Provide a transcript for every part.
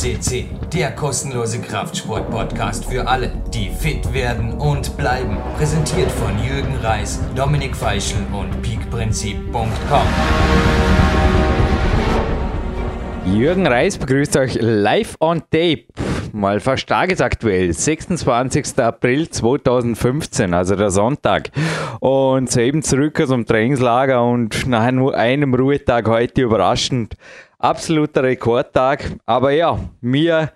CC, der kostenlose Kraftsport-Podcast für alle, die fit werden und bleiben. Präsentiert von Jürgen Reis, Dominik Feischl und peakprinzip.com. Jürgen Reis begrüßt euch live on tape. Mal fast tagesaktuell. 26. April 2015, also der Sonntag. Und soeben zurück aus dem Trainingslager und nach nur einem Ruhetag heute überraschend. Absoluter Rekordtag. Aber ja, mir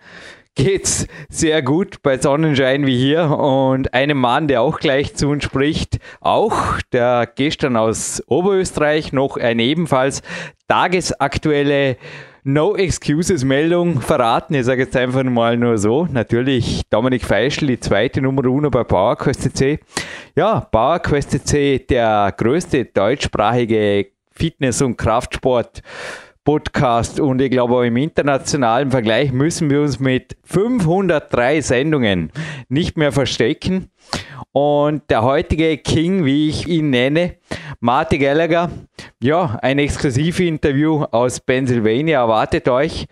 geht's sehr gut bei Sonnenschein wie hier und einem Mann, der auch gleich zu uns spricht, auch der gestern aus Oberösterreich noch eine ebenfalls tagesaktuelle No Excuses Meldung verraten. Ich sage jetzt einfach mal nur so. Natürlich Dominik Feischl, die zweite Nummer 1 bei PowerQuest CC. Ja, PowerQuest CC, der größte deutschsprachige Fitness- und Kraftsport Podcast und ich glaube auch im internationalen Vergleich müssen wir uns mit 503 Sendungen nicht mehr verstecken. Und der heutige King, wie ich ihn nenne, Marty Gallagher, ja, ein exklusives Interview aus Pennsylvania erwartet euch.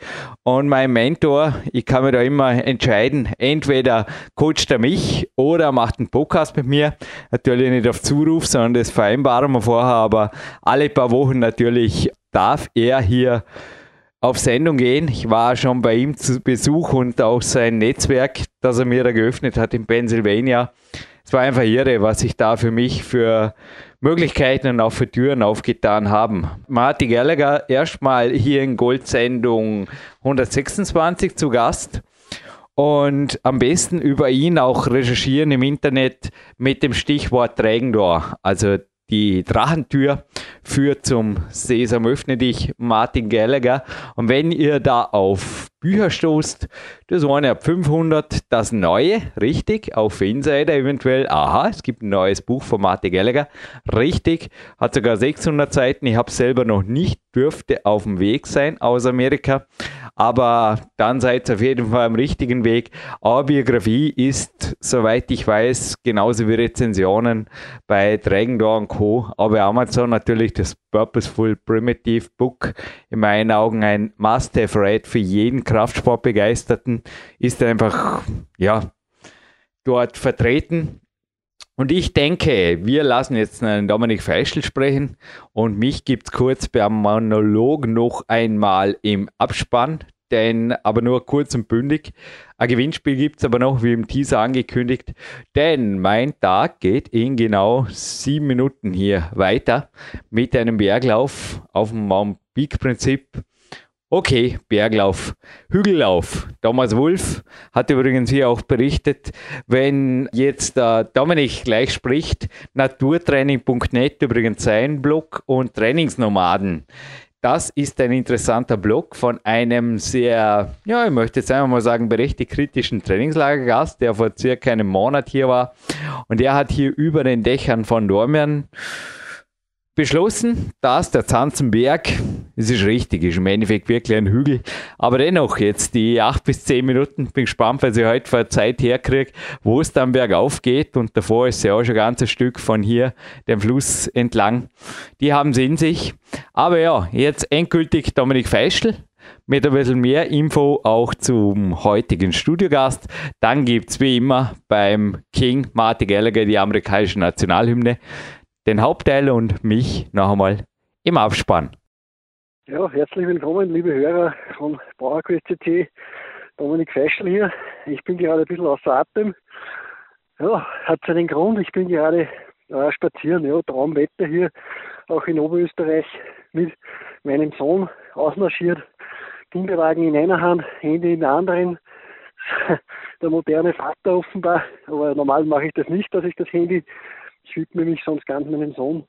Und mein Mentor, ich kann mir da immer entscheiden, entweder coacht er mich oder macht einen Podcast mit mir. Natürlich nicht auf Zuruf, sondern das vereinbaren wir vorher, aber alle paar Wochen natürlich darf er hier auf Sendung gehen. Ich war schon bei ihm zu Besuch und auch sein Netzwerk, das er mir da geöffnet hat in Pennsylvania. Es war einfach irre, was sich da für mich für Möglichkeiten und auch für Türen aufgetan haben. Martin Gallagher erstmal hier in Goldsendung 126 zu Gast und am besten über ihn auch recherchieren im Internet mit dem Stichwort Trägendor. Also die Drachentür führt zum Sesam öffne dich, Martin Gallagher. Und wenn ihr da auf Bücher stoßt, das eine ab 500, das neue, richtig, auf Insider eventuell, aha, es gibt ein neues Buch von Martin Gallagher, richtig, hat sogar 600 Seiten, ich habe selber noch nicht, dürfte auf dem Weg sein aus Amerika, aber dann seid ihr auf jeden Fall am richtigen Weg. Aber Biografie ist, soweit ich weiß, genauso wie Rezensionen bei Dragon Door Co. Aber Amazon natürlich das Purposeful Primitive Book, in meinen Augen ein Must-Have-Read für jeden Kraftsportbegeisterten, ist einfach, ja, dort vertreten. Und ich denke, wir lassen jetzt einen Dominik Feischl sprechen und mich gibt es kurz beim Monolog noch einmal im Abspann, denn aber nur kurz und bündig. Ein Gewinnspiel gibt es aber noch, wie im Teaser angekündigt, denn mein Tag geht in genau sieben Minuten hier weiter mit einem Berglauf auf dem Mount Peak Prinzip Okay, Berglauf, Hügellauf. Thomas Wulff hat übrigens hier auch berichtet, wenn jetzt äh, Dominik gleich spricht, naturtraining.net übrigens sein Blog und Trainingsnomaden. Das ist ein interessanter Blog von einem sehr, ja, ich möchte jetzt einfach mal sagen, berechtigt kritischen Trainingslagergast, der vor circa einem Monat hier war. Und er hat hier über den Dächern von Dormian beschlossen, dass der Zanzenberg, es ist richtig, ist im Endeffekt wirklich ein Hügel, aber dennoch jetzt die acht bis zehn Minuten, bin gespannt, weil ich heute vor Zeit herkriege, wo es dann bergauf geht und davor ist ja auch schon ein ganzes Stück von hier dem Fluss entlang. Die haben sie in sich. Aber ja, jetzt endgültig Dominik Feischl mit ein bisschen mehr Info auch zum heutigen Studiogast. Dann gibt es wie immer beim King Marty Gallagher die amerikanische Nationalhymne den Hauptteil und mich noch einmal im Abspann. Ja, herzlich willkommen, liebe Hörer von PowerQuest CC. Dominik Feischl hier. Ich bin gerade ein bisschen außer Atem. Ja, hat seinen Grund. Ich bin gerade äh, spazieren. Ja, Traumwetter hier, auch in Oberösterreich mit meinem Sohn ausmarschiert. Kinderwagen in einer Hand, Handy in der anderen. Der moderne Vater offenbar. Aber normal mache ich das nicht, dass ich das Handy ich widme mich sonst ganz meinem Sohn.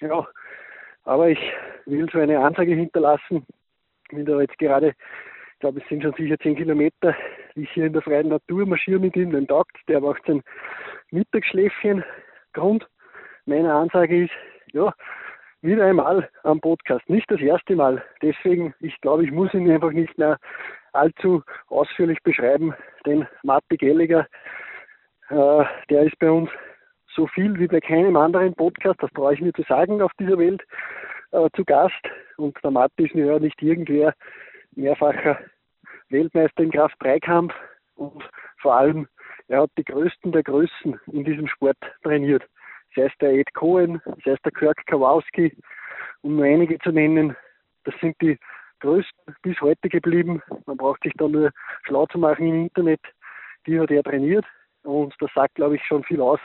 Ja, aber ich will so eine Ansage hinterlassen. Ich bin da jetzt gerade, ich glaube, es sind schon sicher zehn Kilometer, ich hier in der freien Natur marschiere mit ihm, den taugt, der macht sein Mittagsschläfchen. Grund meiner Ansage ist, ja, wieder einmal am Podcast. Nicht das erste Mal. Deswegen, ich glaube, ich muss ihn einfach nicht mehr allzu ausführlich beschreiben. Den Matti Gelliger, äh, der ist bei uns so viel wie bei keinem anderen Podcast, das brauche ich mir zu sagen, auf dieser Welt äh, zu Gast. Und der Matti ist ja nicht irgendwer, mehrfacher Weltmeister im Kraft-3-Kampf und vor allem, er hat die Größten der Größen in diesem Sport trainiert. Sei es der Ed Cohen, sei es der Kirk Kowalski, um nur einige zu nennen. Das sind die Größten bis heute geblieben. Man braucht sich da nur schlau zu machen im Internet. Die hat er trainiert und das sagt, glaube ich, schon viel aus.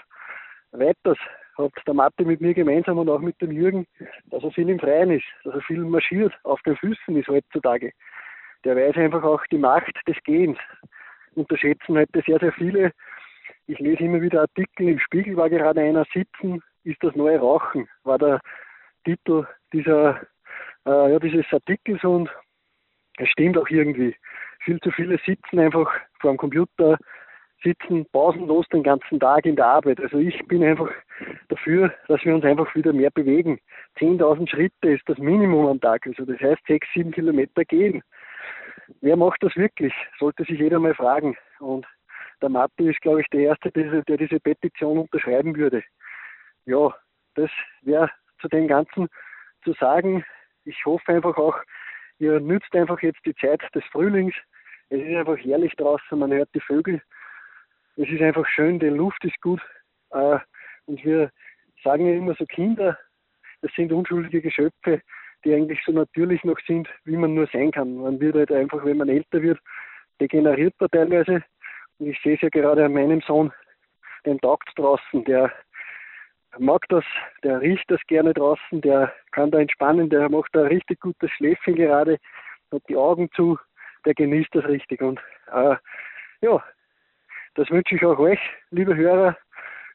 Weiters hat der Mathe mit mir gemeinsam und auch mit dem Jürgen, dass er viel im Freien ist, dass er viel marschiert, auf den Füßen ist heutzutage. Der weiß einfach auch die Macht des Gehens. Unterschätzen heute sehr, sehr viele. Ich lese immer wieder Artikel, im Spiegel war gerade einer sitzen, ist das neue Rauchen, war der Titel dieser, äh, ja, dieses Artikels und es stimmt auch irgendwie. Viel zu viele sitzen einfach vor dem Computer, sitzen pausenlos den ganzen Tag in der Arbeit. Also ich bin einfach dafür, dass wir uns einfach wieder mehr bewegen. 10.000 Schritte ist das Minimum am Tag. Also das heißt sechs, sieben Kilometer gehen. Wer macht das wirklich? Sollte sich jeder mal fragen. Und der Matti ist, glaube ich, der Erste, der diese Petition unterschreiben würde. Ja, das wäre zu dem Ganzen zu sagen. Ich hoffe einfach auch, ihr nützt einfach jetzt die Zeit des Frühlings. Es ist einfach herrlich draußen, man hört die Vögel es ist einfach schön, die Luft ist gut. Äh, und wir sagen ja immer so, Kinder, das sind unschuldige Geschöpfe, die eigentlich so natürlich noch sind, wie man nur sein kann. Man wird halt einfach, wenn man älter wird, degeneriert man teilweise. Und ich sehe es ja gerade an meinem Sohn, den taugt draußen, der mag das, der riecht das gerne draußen, der kann da entspannen, der macht da richtig gutes Schläfchen gerade, hat die Augen zu, der genießt das richtig. Und äh, ja, das wünsche ich auch euch, liebe Hörer.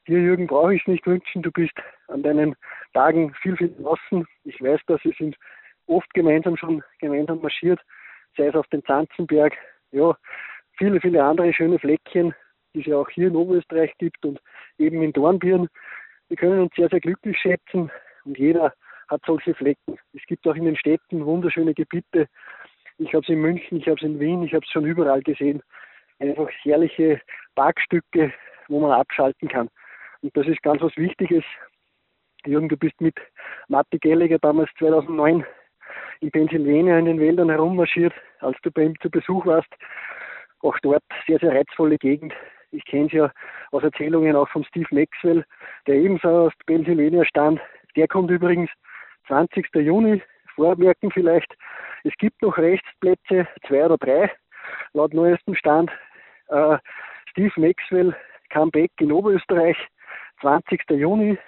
Dir, Jürgen, brauche ich es nicht wünschen. Du bist an deinen Tagen viel, viel draußen. Ich weiß, dass wir sind oft gemeinsam schon gemeinsam marschiert, sei es auf den Zanzenberg, ja, viele, viele andere schöne Fleckchen, die es ja auch hier in Oberösterreich gibt und eben in Dornbirn. Wir können uns sehr, sehr glücklich schätzen und jeder hat solche Flecken. Es gibt auch in den Städten wunderschöne Gebiete. Ich habe es in München, ich habe es in Wien, ich habe es schon überall gesehen einfach herrliche Parkstücke, wo man abschalten kann. Und das ist ganz was Wichtiges. Jürgen, du bist mit Matti Gallagher damals 2009 in Pennsylvania in den Wäldern herummarschiert, als du bei ihm zu Besuch warst. Auch dort sehr, sehr reizvolle Gegend. Ich kenne es ja aus Erzählungen auch von Steve Maxwell, der ebenso aus Pennsylvania stand. Der kommt übrigens 20. Juni. Vormerken vielleicht, es gibt noch Rechtsplätze, zwei oder drei, laut neuestem Stand. Äh, Steve Maxwell Comeback in Oberösterreich, 20. Juni.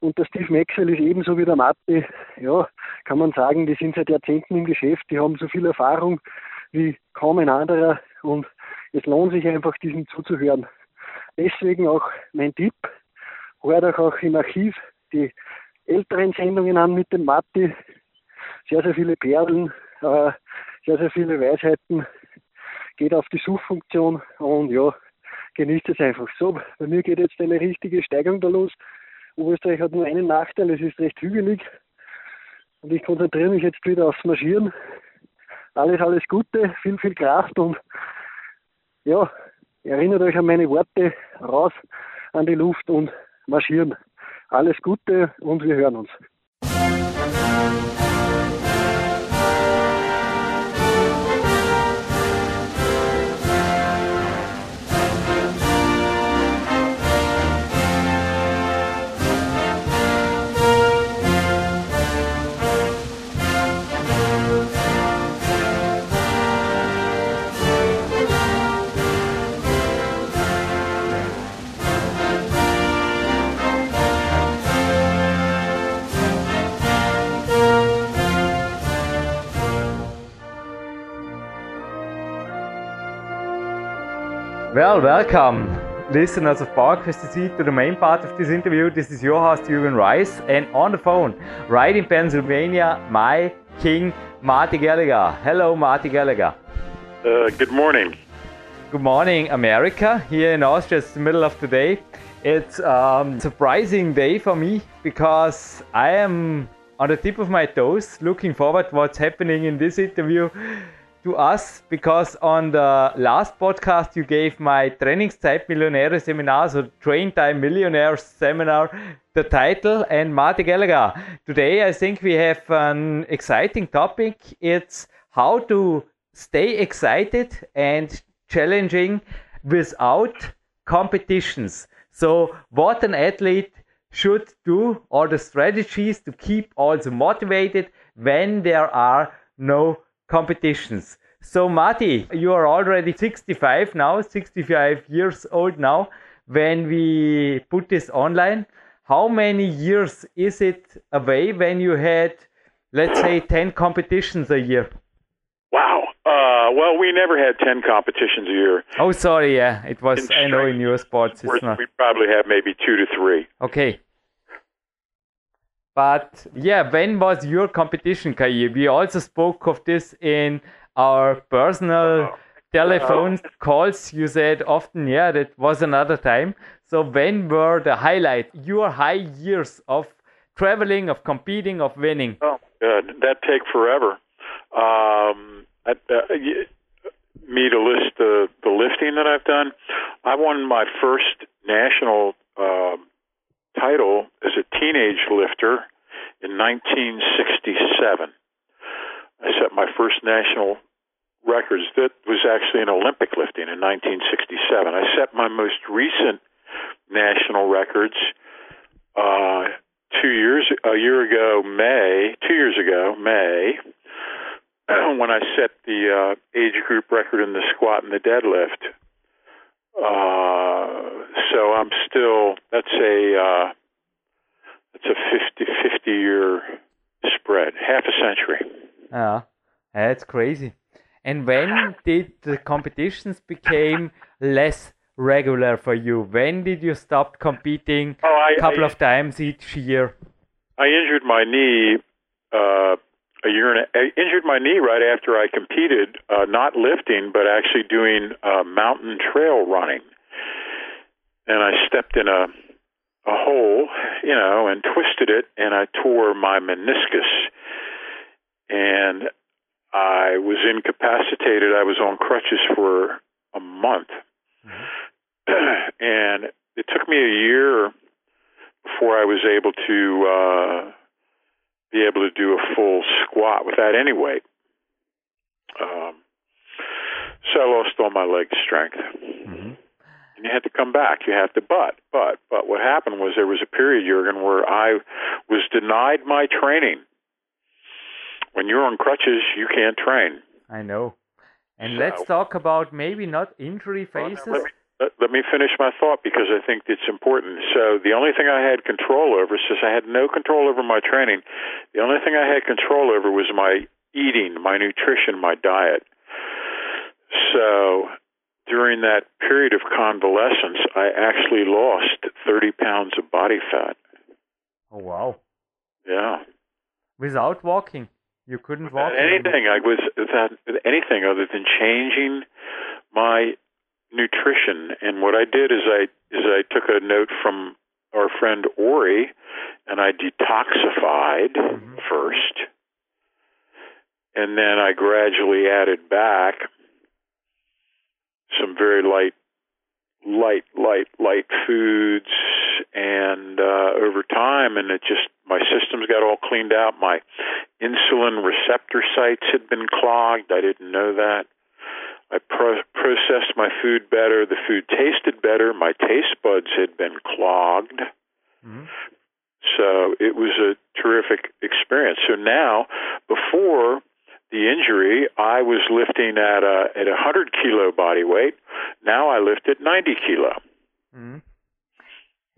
Und der Steve Maxwell ist ebenso wie der Matti, ja, kann man sagen, die sind seit Jahrzehnten im Geschäft, die haben so viel Erfahrung wie kaum ein anderer und es lohnt sich einfach, diesem zuzuhören. Deswegen auch mein Tipp, hört euch auch im Archiv die älteren Sendungen an mit dem Matti, sehr, sehr viele Perlen, äh, sehr, sehr viele Weisheiten, geht auf die Suchfunktion und ja, genießt es einfach. So, bei mir geht jetzt eine richtige Steigung da los. Oberösterreich hat nur einen Nachteil, es ist recht hügelig. Und ich konzentriere mich jetzt wieder aufs Marschieren. Alles, alles Gute, viel, viel Kraft und ja, erinnert euch an meine Worte, raus an die Luft und marschieren. Alles Gute und wir hören uns. Well, welcome, listeners of PowerQuest TC, to the main part of this interview. This is your host, Jürgen Reis, and on the phone, right in Pennsylvania, my king, Marty Gallagher. Hello, Marty Gallagher. Uh, good morning. Good morning, America. Here in Austria, it's the middle of the day. It's um, a surprising day for me because I am on the tip of my toes, looking forward to what's happening in this interview to us because on the last podcast you gave my Trainingszeit Millionäre Seminar, so Train Time Millionaire Seminar, the title. And Marty Gallagher, today I think we have an exciting topic. It's how to stay excited and challenging without competitions. So, what an athlete should do, or the strategies to keep also motivated when there are no competitions. So, Marty, you are already 65 now, 65 years old now when we put this online. How many years is it away when you had, let's say, 10 competitions a year? Wow. Uh, well, we never had 10 competitions a year. Oh, sorry. Yeah, it was, In I know in your sports it's not. We probably have maybe two to three. Okay. But yeah, when was your competition Kai? We also spoke of this in our personal telephone calls. You said often, yeah, that was another time. So when were the highlight, your high years of traveling, of competing, of winning? Oh. That take forever. Um, I, uh, me to list the the lifting that I've done. I won my first national um title as a teenage lifter in 1967. I set my first national records. That was actually in Olympic lifting in 1967. I set my most recent national records uh, two years a year ago, May. Two years ago, May, when I set the uh, age group record in the squat and the deadlift. Uh, so I'm still. That's a. Uh, that's a 50, 50 year spread, half a century. Yeah, that's crazy. And when did the competitions became less regular for you? When did you stop competing Oh, I, a couple I, of times each year? I injured my knee uh, a year and a, I injured my knee right after I competed, uh, not lifting, but actually doing uh, mountain trail running. And I stepped in a a hole, you know, and twisted it, and I tore my meniscus. And I was incapacitated. I was on crutches for a month. and it took me a year before I was able to uh, be able to do a full squat without any weight. Um, so I lost all my leg strength. And you had to come back. You had to, but, but, but what happened was there was a period, Jurgen, where I was denied my training. When you're on crutches, you can't train. I know. And So- let's talk about maybe not injury phases. Me, let, let me finish my thought because I think it's important. So the only thing I had control over, since I had no control over my training, the only thing I had control over was my eating, my nutrition, my diet. So during that period of convalescence, I actually lost 30 pounds of body fat. Oh wow! Yeah. Without walking, you couldn't walk. anymore. anything I was without anything other than changing my nutrition. And what I did is I is I took a note from our friend Ori, and I detoxified Mhm. first, and then I gradually added back some very light, light, light, light foods, and uh, over time, and it just my systems got all cleaned out. My insulin receptor sites had been clogged. I didn't know that. I pro- processed my food better. The food tasted better. My taste buds had been clogged. Mhm. So it was a terrific experience. So now, before the injury, I was lifting at a at a hundred kilo body weight. Now I lift at ninety kilo. Mhm.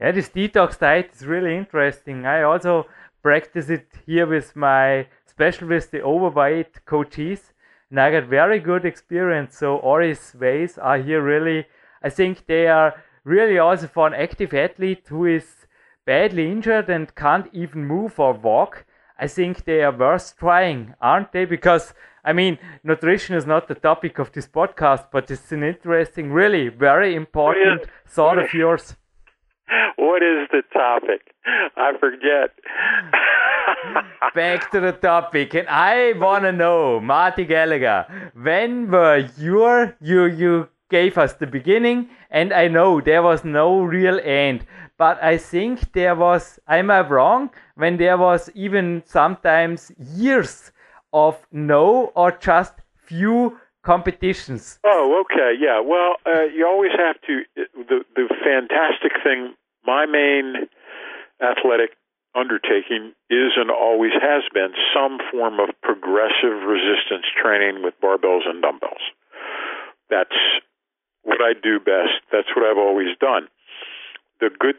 Yeah, this detox diet is really interesting. I also practice it here with my, especially with the overweight coaches, and I got very good experience. So Ori's ways are here really, I think they are really also for an active athlete who is badly injured and can't even move or walk. I think they are worth trying, aren't they? Because I mean, nutrition is not the topic of this podcast, but it's an interesting, really very important thought of yours. What is the topic? I forget. Back to the topic, and I wanna know, Marty Gallagher, when were your you you gave us the beginning, and I know there was no real end, but I think there was. Am I wrong? When there was even sometimes years of no or just few competitions. Oh, okay, yeah. Well, uh, you always have to. The the fantastic thing, my main athletic undertaking is and always has been some form of progressive resistance training with barbells and dumbbells. That's what I do best. That's what I've always done. The good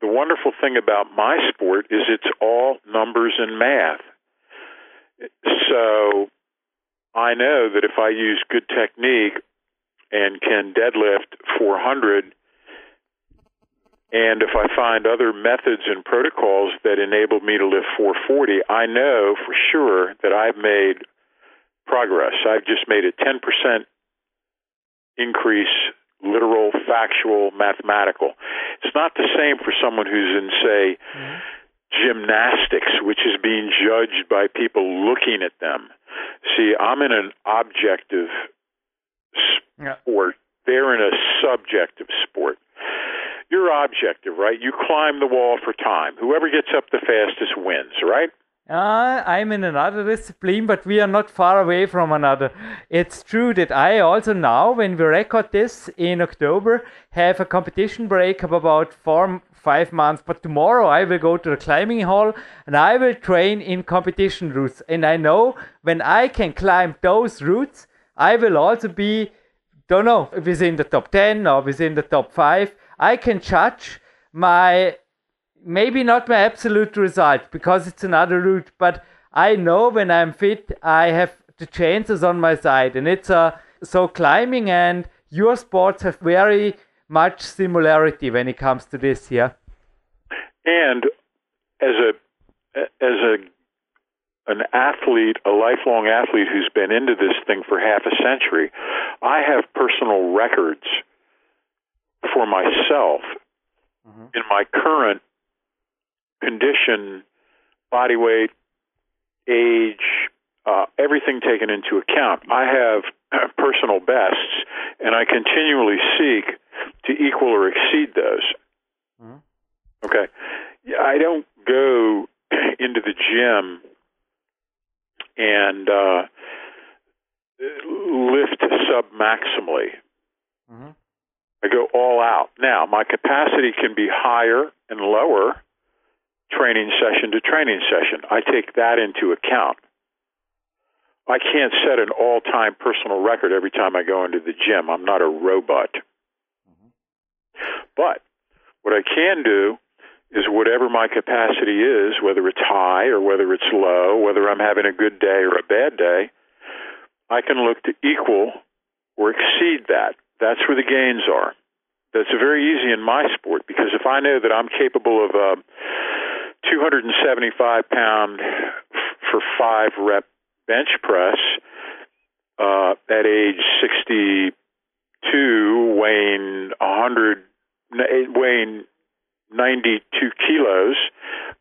the wonderful thing about my sport is it's all numbers and math. So I know that if I use good technique and can deadlift 400 and if I find other methods and protocols that enable me to lift 440, I know for sure that I've made progress. I've just made a 10% increase, literal, factual, mathematical. It's not the same for someone who's in, say, mm-hmm. gymnastics, which is being judged by people looking at them. See, I'm in an objective sport. Yeah. They're in a subjective sport you're objective, right? You climb the wall for time. Whoever gets up the fastest wins, right? Uh, I'm in another discipline, but we are not far away from another. It's true that I also now, when we record this in October, have a competition break of about four, five months. But tomorrow I will go to the climbing hall and I will train in competition routes. And I know when I can climb those routes, I will also be, don't know, within the top 10 or within the top 5 I can judge my maybe not my absolute result because it's another route, but I know when I'm fit, I have the chances on my side, and it's a so climbing and your sports have very much similarity when it comes to this here. And as a as a an athlete, a lifelong athlete who's been into this thing for half a century, I have personal records for myself mm-hmm. in my current condition, body weight, age, uh, everything taken into account. I have personal bests, and I continually seek to equal or exceed those. Mm-hmm. Okay. I don't go into the gym and uh, lift sub maximally. Mm-hmm. I go all out. Now, my capacity can be higher and lower training session to training session. I take that into account. I can't set an all time personal record every time I go into the gym. I'm not a robot. But what I can do is whatever my capacity is, whether it's high or whether it's low, whether I'm having a good day or a bad day, I can look to equal or exceed that. That's where the gains are. That's very easy in my sport because if I know that I'm capable of a 275 pound for five rep bench press uh, at age 62, weighing 100, weighing 92 kilos,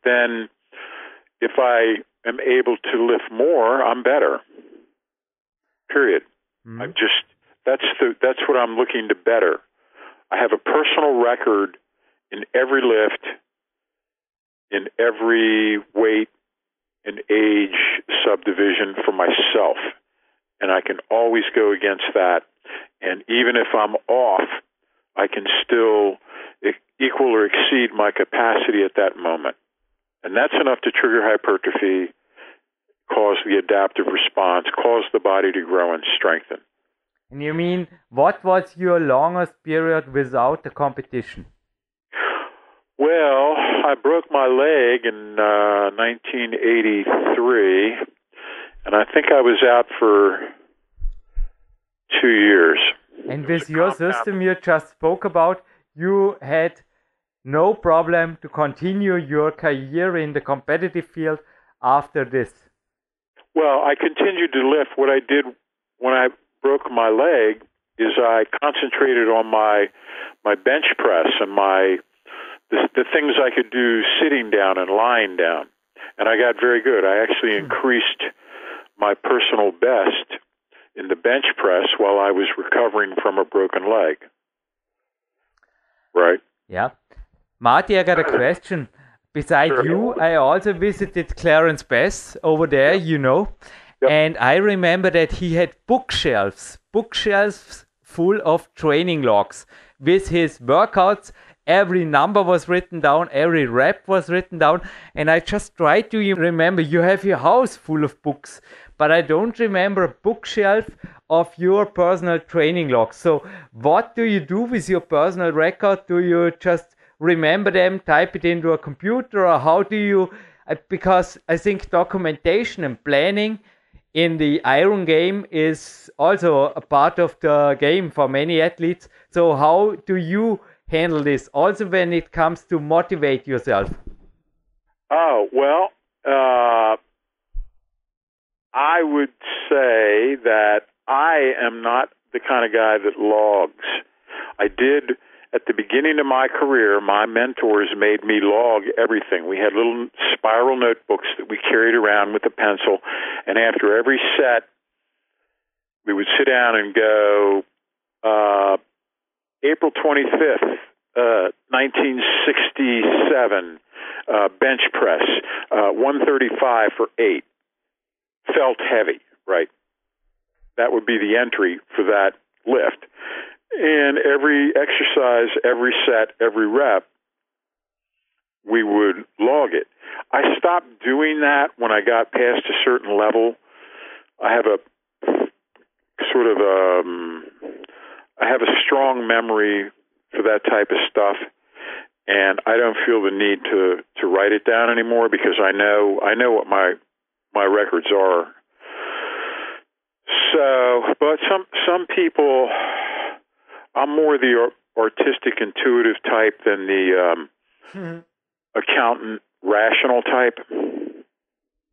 then if I am able to lift more, I'm better. Period. Mm-hmm. I'm just that's the that's what I'm looking to better. I have a personal record in every lift, in every weight and age subdivision for myself. And I can always go against that. And even if I'm off, I can still equal or exceed my capacity at that moment. And that's enough to trigger hypertrophy, cause the adaptive response, cause the body to grow and strengthen. And you mean, what was your longest period without the competition? Well, I broke my leg in uh, 1983, and I think I was out for two years. And with your system you just spoke about, you had no problem to continue your career in the competitive field after this. Well, I continued to lift. What I did when I broke my leg is I concentrated on my my bench press and my the, the things I could do sitting down and lying down, and I got very good. I actually hmm. increased my personal best in the bench press while I was recovering from a broken leg. Right. Yeah. Marty, I got a question. Besides sure. you, I also visited Clarence Bass over there, you know. Yep. And I remember that he had bookshelves, bookshelves full of training logs with his workouts. Every number was written down, every rep was written down. And I just tried to remember you have your house full of books, but I don't remember a bookshelf of your personal training logs. So, what do you do with your personal record? Do you just remember them, type it into a computer, or how do you? Because I think documentation and planning in the iron game is also a part of the game for many athletes. So, how do you handle this also when it comes to motivate yourself? Oh, well, uh, I would say that I am not the kind of guy that logs. I did at the beginning of my career, my mentors made me log everything. We had little spiral notebooks that we carried around with a pencil, and after every set, we would sit down and go, uh, April 25th, uh, 1967, uh, bench press, uh, 135 for eight. Felt heavy, right? That would be the entry for that lift. And every exercise, every set, every rep, we would log it. I stopped doing that when I got past a certain level. I have a sort of um I have a strong memory for that type of stuff and I don't feel the need to to write it down anymore because I know I know what my my records are. So, but some some people I'm more the artistic, intuitive type than the um, hmm. accountant, rational type.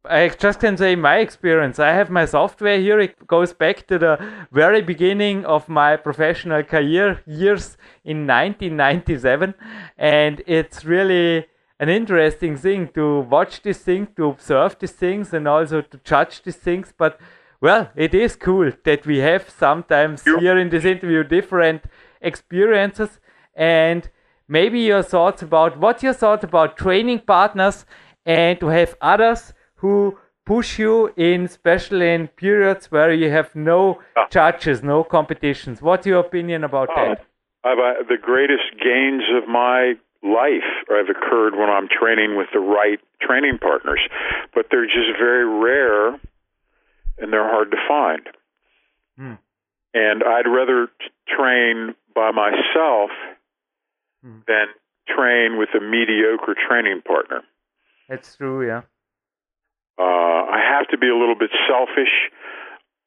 I just can say my experience. I have my software here. It goes back to the very beginning of my professional career years in 1997, and it's really an interesting thing to watch these things, to observe these things, and also to judge these things. But well, it is cool that we have sometimes here in this interview different experiences and maybe your thoughts about what your thoughts about training partners and to have others who push you in especially in periods where you have no ah. judges, no competitions. What's your opinion about oh, that? Uh, the greatest gains of my life have occurred when I'm training with the right training partners, but they're just very rare and they're hard to find. Hmm. And I'd rather train by myself hmm. than train with a mediocre training partner. It's true, yeah. Uh, I have to be a little bit selfish.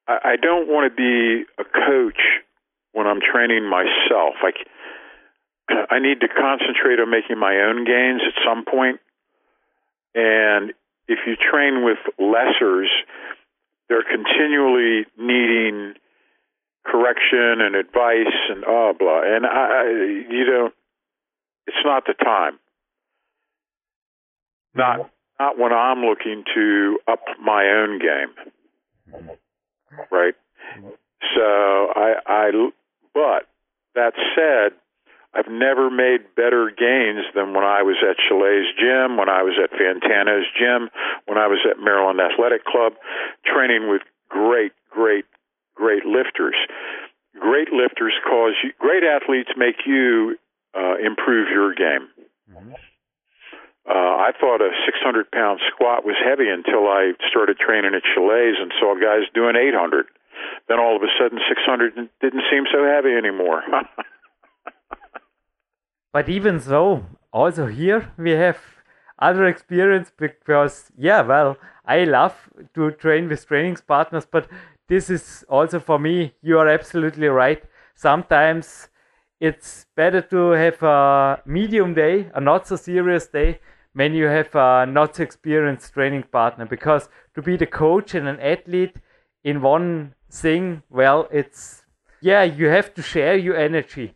I, I don't want to be a coach when I'm training myself. Like, I need to concentrate on making my own gains at some point. And if you train with lessers, they're continually needing correction and advice and oh blah. And I, you don't. It's not the time. Not not when I'm looking to up my own game. Right. So I, I. But that said, I've never made better gains than when I was at Chalet's gym, when I was at Fantano's gym, when I was at Maryland Athletic Club, training with great, great, great lifters. Great lifters cause you, great athletes make you uh, improve your game. Uh, I thought a 600 pound squat was heavy until I started training at Chalet's and saw guys doing 800. Then all of a sudden, 600 didn't seem so heavy anymore. But even so, also here we have other experience because yeah, well, I love to train with training partners, but this is also for me. You are absolutely right. Sometimes it's better to have a medium day, a not so serious day, when you have a not so experienced training partner. Because to be the coach and an athlete in one thing, well, it's yeah, you have to share your energy.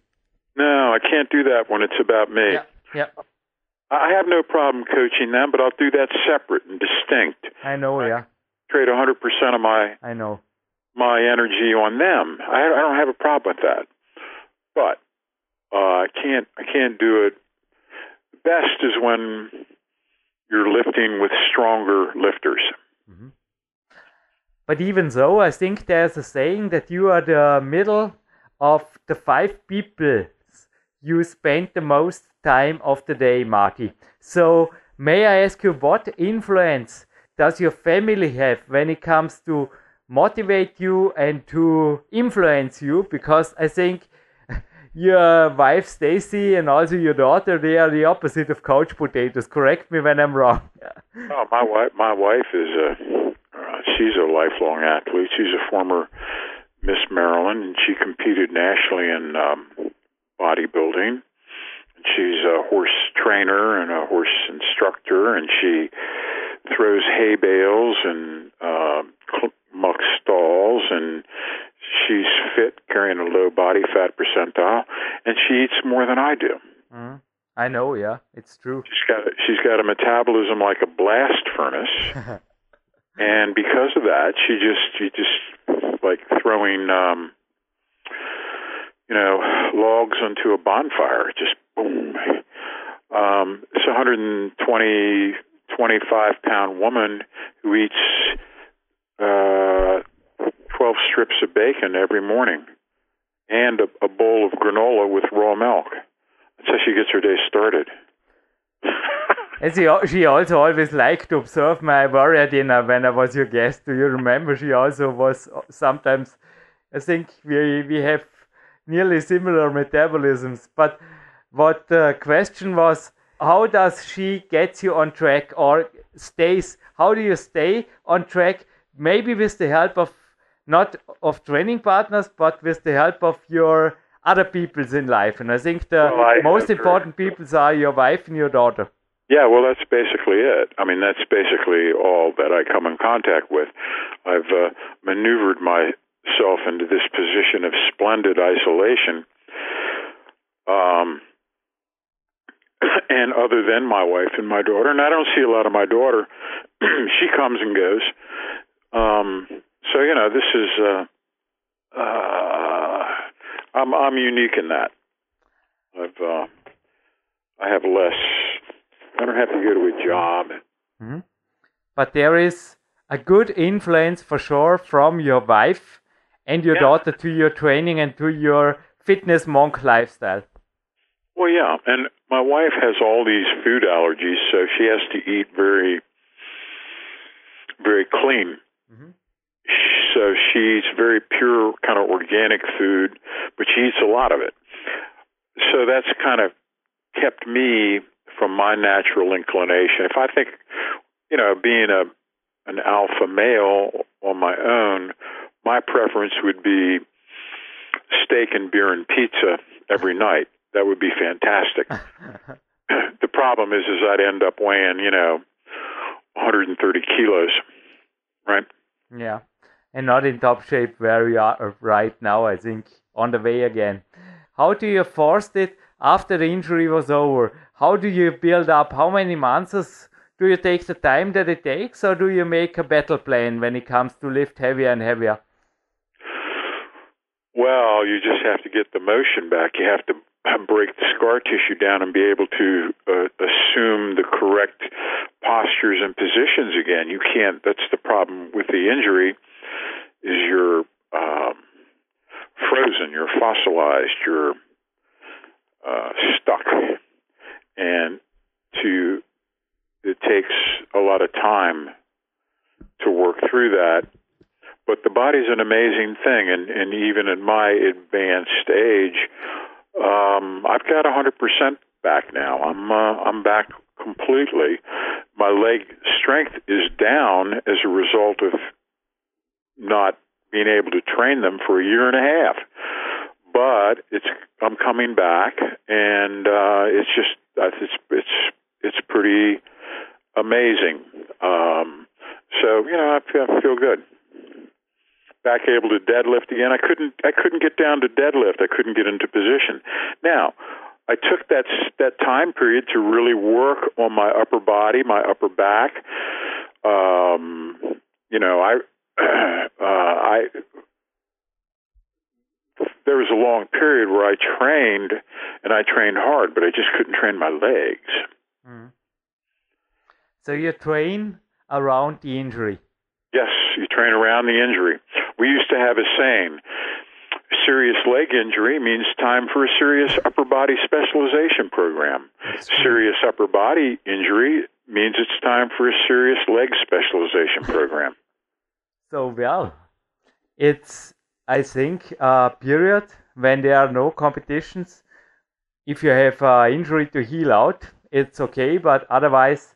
No, I can't do that when it's about me. Yeah. yeah. I have no problem coaching them, but I'll do that separate and distinct. I know, yeah. Trade 100% of my I know my energy on them. I, I don't have a problem with that, but uh, I can't I can't do it. Best is when you're lifting with stronger lifters. Mm-hmm. But even so, I think there's a saying that you are the middle of the five people you spend the most time of the day, Marty. So, may I ask you what influence does your family have when it comes to motivate you and to influence you? Because I think your wife Stacy and also your daughter they are the opposite of couch potatoes. Correct me when I'm wrong. oh, my wife, my wife is a uh, she's a lifelong athlete. She's a former Miss Maryland, and she competed nationally in um, bodybuilding. She's a horse trainer and a horse instructor, and she throws hay bales and uh, muck stalls, and she's fit, carrying a low body fat percentile, and she eats more than I do. Mm, I know, yeah, it's true. She's got a, she's got a metabolism like a blast furnace, and because of that, she just she just like throwing um, you know logs onto a bonfire, just boom. Um, it's a 120 25 pound woman who eats uh, 12 strips of bacon every morning and a, a bowl of granola with raw milk. That's how she gets her day started. and she, she also always liked to observe my warrior dinner when I was your guest. Do you remember? She also was sometimes, I think we, we have nearly similar metabolisms. But what the question was, how does she get you on track or stays? How do you stay on track? Maybe with the help of not of training partners, but with the help of your other peoples in life. And I think the well, I most important peoples are your wife and your daughter. Yeah, well, that's basically it. I mean, that's basically all that I come in contact with. I've uh, maneuvered myself into this position of splendid isolation. Um, and other than my wife and my daughter, and I don't see a lot of my daughter. she comes and goes. Um, so you know, this is uh, uh, I'm I'm unique in that. I've uh, I have less. I don't have to go to a job. Mm-hmm. But there is a good influence for sure from your wife and your yeah. daughter to your training and to your fitness monk lifestyle. Well, yeah, and my wife has all these food allergies, so she has to eat very, very clean. Mm-hmm so she eats very pure, kind of organic food, but she eats a lot of it. So that's kind of kept me from my natural inclination. If I think, you know, being a an alpha male on my own, my preference would be steak and beer and pizza every night. That would be fantastic. the problem is, is I'd end up weighing, you know, 130 kilos, right? Yeah and not in top shape where we are right now, I think, on the way again. How do you force it after the injury was over? How do you build up? How many months do you take the time that it takes, or do you make a battle plan when it comes to lift heavier and heavier? Well, you just have to get the motion back. You have to break the scar tissue down and be able to uh, assume the correct postures and positions again. You can't. That's the problem with the injury is you're um, frozen, you're fossilized, you're uh, stuck, and to it takes a lot of time to work through that. But the body's an amazing thing, and, and even at my advanced age, um, I've got 100% back now. I'm uh, I'm back completely. My leg strength is down as a result of not being able to train them for a year and a half. But it's I'm coming back, and uh, it's just it's it's it's pretty amazing. Um, so you know, I feel, I feel good. Back able to deadlift again. I couldn't I couldn't get down to deadlift. I couldn't get into position. Now, I took that that time period to really work on my upper body, my upper back. Um, you know, I uh, I there was a long period where I trained and I trained hard, but I just couldn't train my legs. Mm. So you train around the injury. Yes, You train around the injury. We used to have a saying serious leg injury means time for a serious upper body specialization program. Serious upper body injury means it's time for a serious leg specialization program. So, well, it's, I think, a period when there are no competitions. If you have an injury to heal out, it's okay, but otherwise,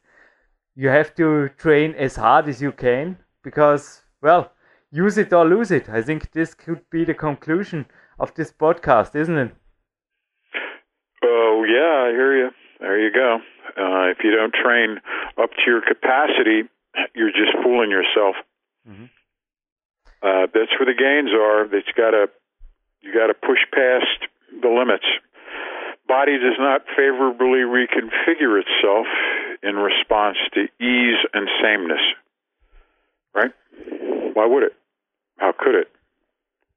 you have to train as hard as you can because, well, use it or lose it. I think this could be the conclusion of this podcast, isn't it? Oh, yeah, I hear you. There you go. Uh, if you don't train up to your capacity, you're just fooling yourself. Mm-hmm. Uh, that's where the gains are. It's got to you got to push past the limits. Body does not favorably reconfigure itself in response to ease and sameness. Right? Why would it? How could it?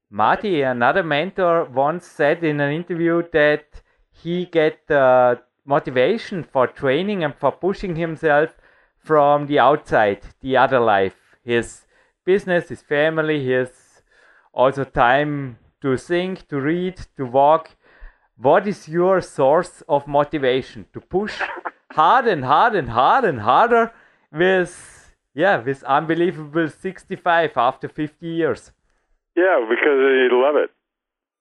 Marty, another mentor, once said in an interview that he get uh, motivation for training and for pushing himself from the outside, the other life, his business, his family, his also time to think, to read, to walk. What is your source of motivation to push hard and hard and hard and harder with yeah, with unbelievable 65 after 50 years. Yeah, because you love it,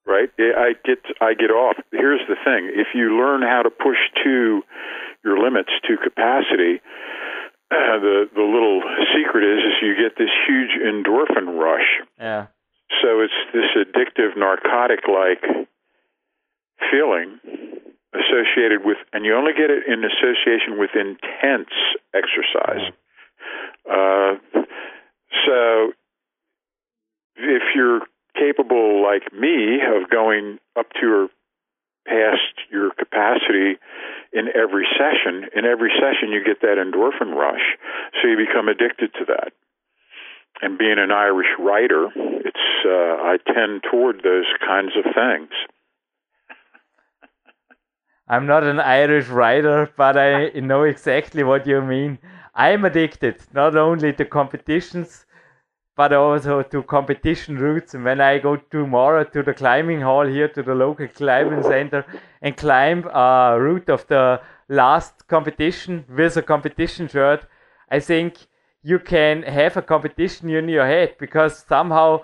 right? I get I get off. Here's the thing: if you learn how to push to your limits to capacity, uh, the the little secret is is you get this huge endorphin rush. Yeah. So it's this addictive narcotic like feeling associated with, and you only get it in association with intense exercise. Uh, so if you're capable, like me, of going up to or past your capacity in every session, in every session you get that endorphin rush, so you become addicted to that. And being an Irish writer, it's uh, I tend toward those kinds of things. I'm not an Irish writer, but I know exactly what you mean. I'm addicted not only to competitions, but also to competition routes. And when I go tomorrow to the climbing hall here to the local climbing center and climb a route of the last competition with a competition shirt, I think you can have a competition in your head because somehow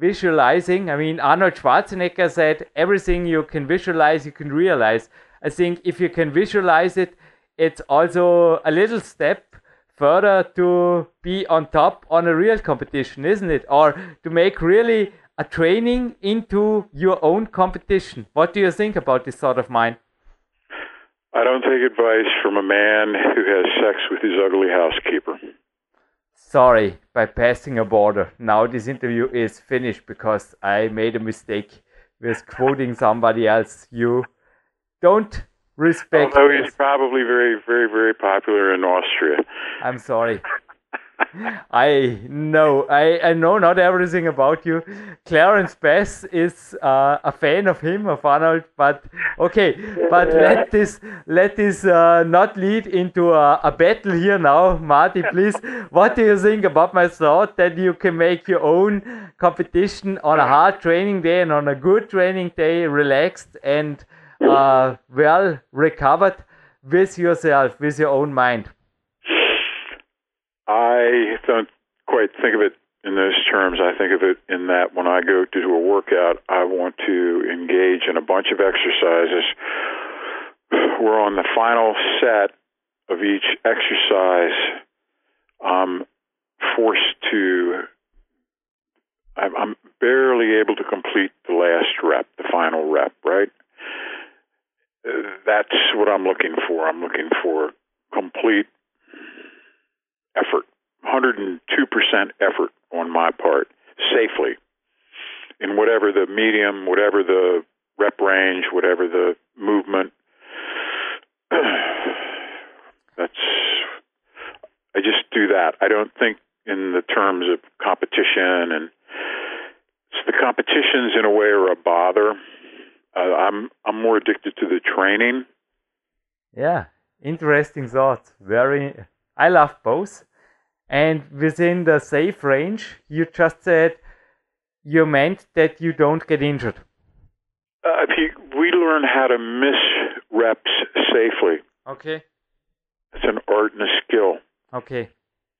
visualizing, I mean, Arnold Schwarzenegger said, everything you can visualize, you can realize. I think if you can visualize it, it's also a little step further to be on top on a real competition, isn't it? Or to make really a training into your own competition. What do you think about this sort of mind? I don't take advice from a man who has sex with his ugly housekeeper. Sorry, by passing a border. Now this interview is finished because I made a mistake with quoting somebody else. You don't respect. Although he's probably very, very, very popular in Austria. I'm sorry. I know, I, I know not everything about you. Clarence Bass is uh, a fan of him, of Arnold, but okay. But let this let this uh, not lead into a, a, battle here now, Marty. Please, what do you think about my thought that you can make your own competition on a hard training day and on a good training day, relaxed and uh, well recovered with yourself, with your own mind? I don't quite think of it in those terms. I think of it in that when I go to do a workout, I want to engage in a bunch of exercises. We're on the final set of each exercise. I'm forced to, I'm barely able to complete the last rep, the final rep, right? That's what I'm looking for. I'm looking for complete effort, 102% effort on my part, safely, in whatever the medium, whatever the rep range, whatever the movement. That's, I just do that. I don't think in the terms of competition and the competitions in a way are a bother uh, I'm I'm more Yeah, interesting thought. Very. I love both, And within the safe range, you just said you meant that you don't get injured. Uh, if you, we learn how to miss reps safely. Okay. It's an art and a skill. Okay.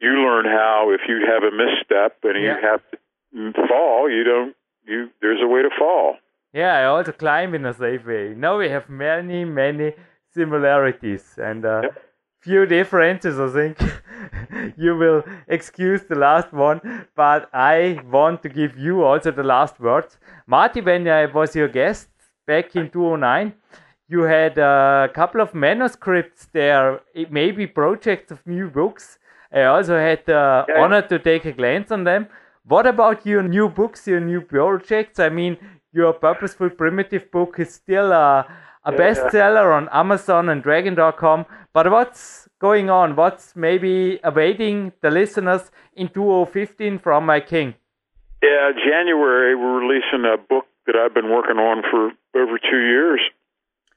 You learn how if you have a misstep and Yeah. you have to fall, you don't. You there's a way to fall. Yeah, I also climb in a safe way. Now we have many, many similarities and uh, Yep. few differences, I think. you will excuse the last one, but I want to give you also the last words. Marty, when I was your guest back in 2009, you had a couple of manuscripts there, it may be projects of new books. I also had the Yeah. honor to take a glance on them. What about your new books, your new projects? I mean, your Purposeful Primitive book is still a, a Yeah. bestseller on Amazon and Dragon.com. But what's going on? What's maybe awaiting the listeners in 2015 from my king? Yeah, January we're releasing a book that I've been working on for over two years.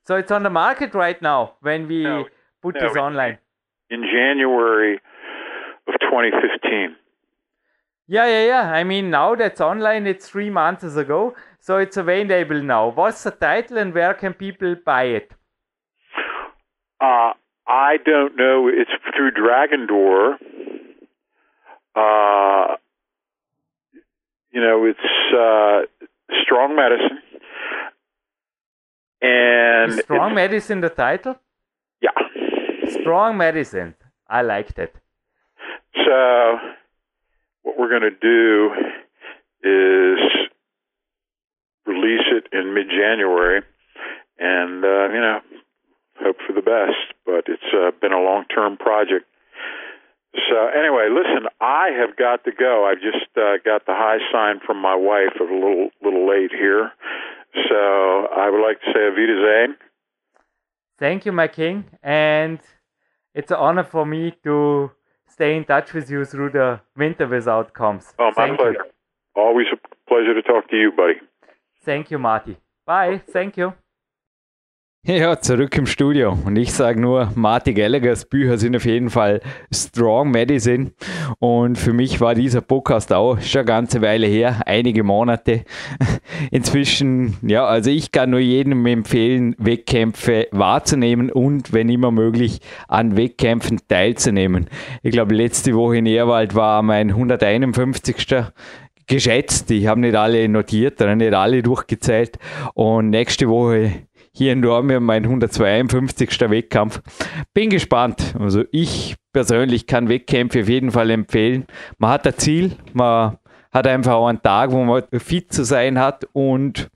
So it's on the market right now when we No, put no, this online. In January of 2015. Yeah, yeah, yeah. I mean, now that's online. It's three months ago, so it's available now. What's the title and where can people buy it? Uh, I don't know. It's through Dragon Door. Uh, you know, it's uh, strong medicine, and Is Strong Medicine the title? yeah. Strong Medicine. I liked it. So, what we're going to do is release it in mid-January, and uh, you know, hope for the best. But it's uh, been a long-term project. So anyway, listen, I have got to go. I've just uh, got the high sign from my wife. Of a little little late here, so I would like to say Avita Zane. Thank you, my king. And it's an honor for me to stay in touch with you through the winter without comms. Oh, my Thank you. pleasure. Always a pleasure to talk to you, buddy. Thank you, Marty. Bye. Thank you. Ja, zurück im Studio. Und ich sage nur, Marty Gallaghers Bücher sind auf jeden Fall Strong Medicine. Und für mich war dieser Podcast auch schon eine ganze Weile her, einige Monate. Inzwischen, ja, also ich kann nur jedem empfehlen, Wettkämpfe wahrzunehmen und, wenn immer möglich, an Wettkämpfen teilzunehmen. Ich glaube, letzte Woche in Erwald war mein 151 geschätzt. Ich habe nicht alle notiert, nicht alle durchgezählt. Und nächste Woche hier in Dormien mein 152. Wettkampf. Bin gespannt. Also ich persönlich kann Wettkämpfe auf jeden Fall empfehlen. Man hat ein Ziel, man hat einfach auch einen Tag, wo man fit zu sein hat und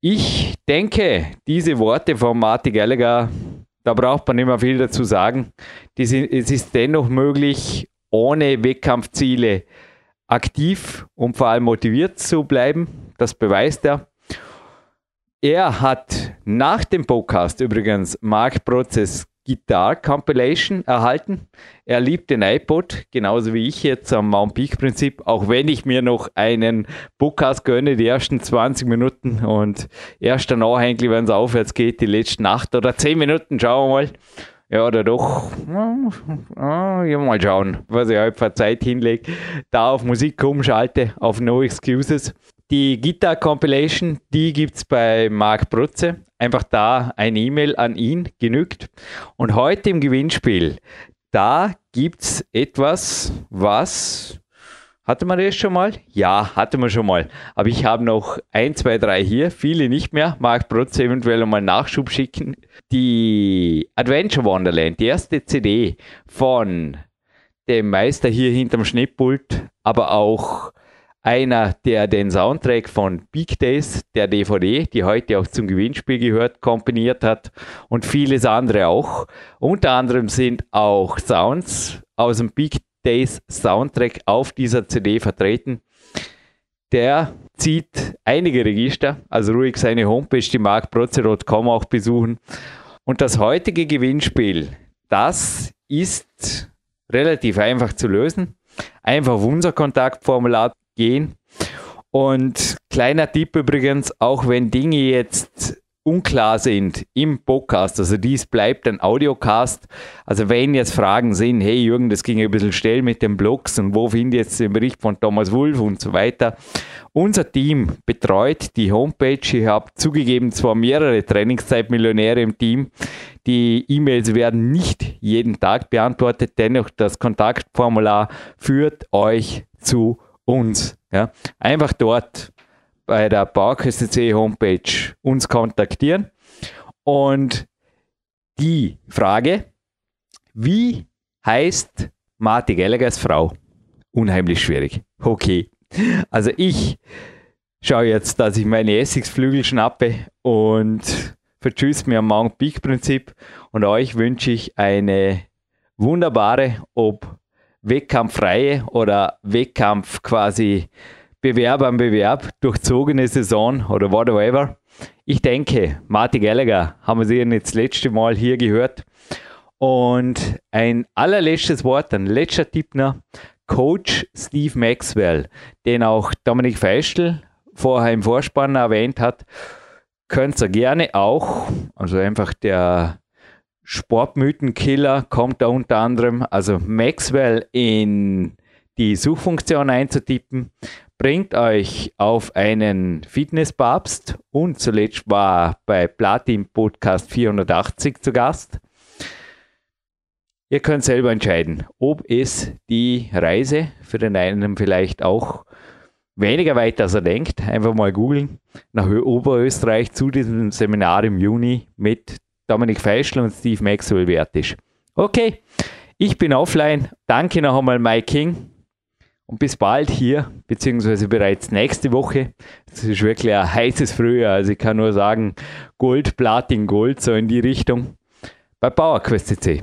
ich denke, diese Worte von Marty Gallagher, da braucht man nicht mehr viel dazu sagen. Sind, es ist dennoch möglich, ohne Wettkampfziele aktiv und vor allem motiviert zu bleiben. Das beweist er. Er hat nach dem Podcast übrigens Mark Prozess Guitar Compilation erhalten. Er liebt den iPod, genauso wie ich jetzt am Mount Peak Prinzip, auch wenn ich mir noch einen Podcast gönne, die ersten 20 Minuten und erst danach eigentlich, wenn es aufwärts geht, die letzten 8 oder 10 Minuten, schauen wir mal. Ja, oder doch, ja, ja, mal schauen, was ich halt für Zeit hinlege. Da auf Musik umschalte, auf No Excuses. Die Guitar Compilation, die gibt es bei Marc Brutze. Einfach da eine E-Mail an ihn genügt. Und heute im Gewinnspiel, da gibt es etwas, was. Hatte man das schon mal? Ja, hatte man schon mal. Aber ich habe noch ein, zwei, drei hier, viele nicht mehr. Marc Brutze eventuell mal Nachschub schicken. Die Adventure Wonderland, die erste CD von dem Meister hier hinterm Schnittpult, aber auch einer, der den Soundtrack von Big Days, der DVD, die heute auch zum Gewinnspiel gehört, komponiert hat und vieles andere auch. Unter anderem sind auch Sounds aus dem Big Days Soundtrack auf dieser CD vertreten. Der zieht einige Register, also ruhig seine Homepage, die markprozerot.com auch besuchen. Und das heutige Gewinnspiel, das ist relativ einfach zu lösen. Einfach auf unser Kontaktformular gehen. Und kleiner Tipp übrigens, auch wenn Dinge jetzt unklar sind im Podcast, also dies bleibt ein Audiocast. Also wenn jetzt Fragen sind, hey Jürgen, das ging ein bisschen schnell mit den Blogs und wo finde ich jetzt den Bericht von Thomas Wulff und so weiter. Unser Team betreut die Homepage. Ich habe zugegeben zwar mehrere Trainingszeitmillionäre im Team. Die E-Mails werden nicht jeden Tag beantwortet, dennoch das Kontaktformular führt euch zu uns. Ja. Einfach dort bei der PowerQuest.c Homepage uns kontaktieren. Und die Frage, wie heißt Marty Gallaghers Frau? Unheimlich schwierig. Okay. Also ich schaue jetzt, dass ich meine Essigsflügel schnappe und vertschüsse mir am Mount Peak Prinzip und euch wünsche ich eine wunderbare, ob wettkampffreie oder Wettkampf quasi Bewerb am Bewerb, durchzogene Saison oder whatever. Ich denke, Martin Gallagher haben wir sie jetzt das letzte Mal hier gehört. Und ein allerletztes Wort, ein letzter Tipp noch. Coach Steve Maxwell, den auch Dominik Feistel vorher im Vorspann erwähnt hat, könnt ihr gerne auch, also einfach der Sportmythenkiller kommt da unter anderem, also Maxwell in die Suchfunktion einzutippen bringt euch auf einen Fitnesspapst und zuletzt war bei Platin Podcast 480 zu Gast. Ihr könnt selber entscheiden, ob es die Reise für den einen vielleicht auch weniger weit, als er denkt. Einfach mal googeln nach Oberösterreich zu diesem Seminar im Juni mit Dominik Feischl und Steve Maxwell wert ist. Okay, ich bin offline. Danke noch einmal, Mike King. Und bis bald hier, beziehungsweise bereits nächste Woche. Es ist wirklich ein heißes Frühjahr. Also ich kann nur sagen, Gold, Platin, Gold, so in die Richtung. Bei PowerQuest CC.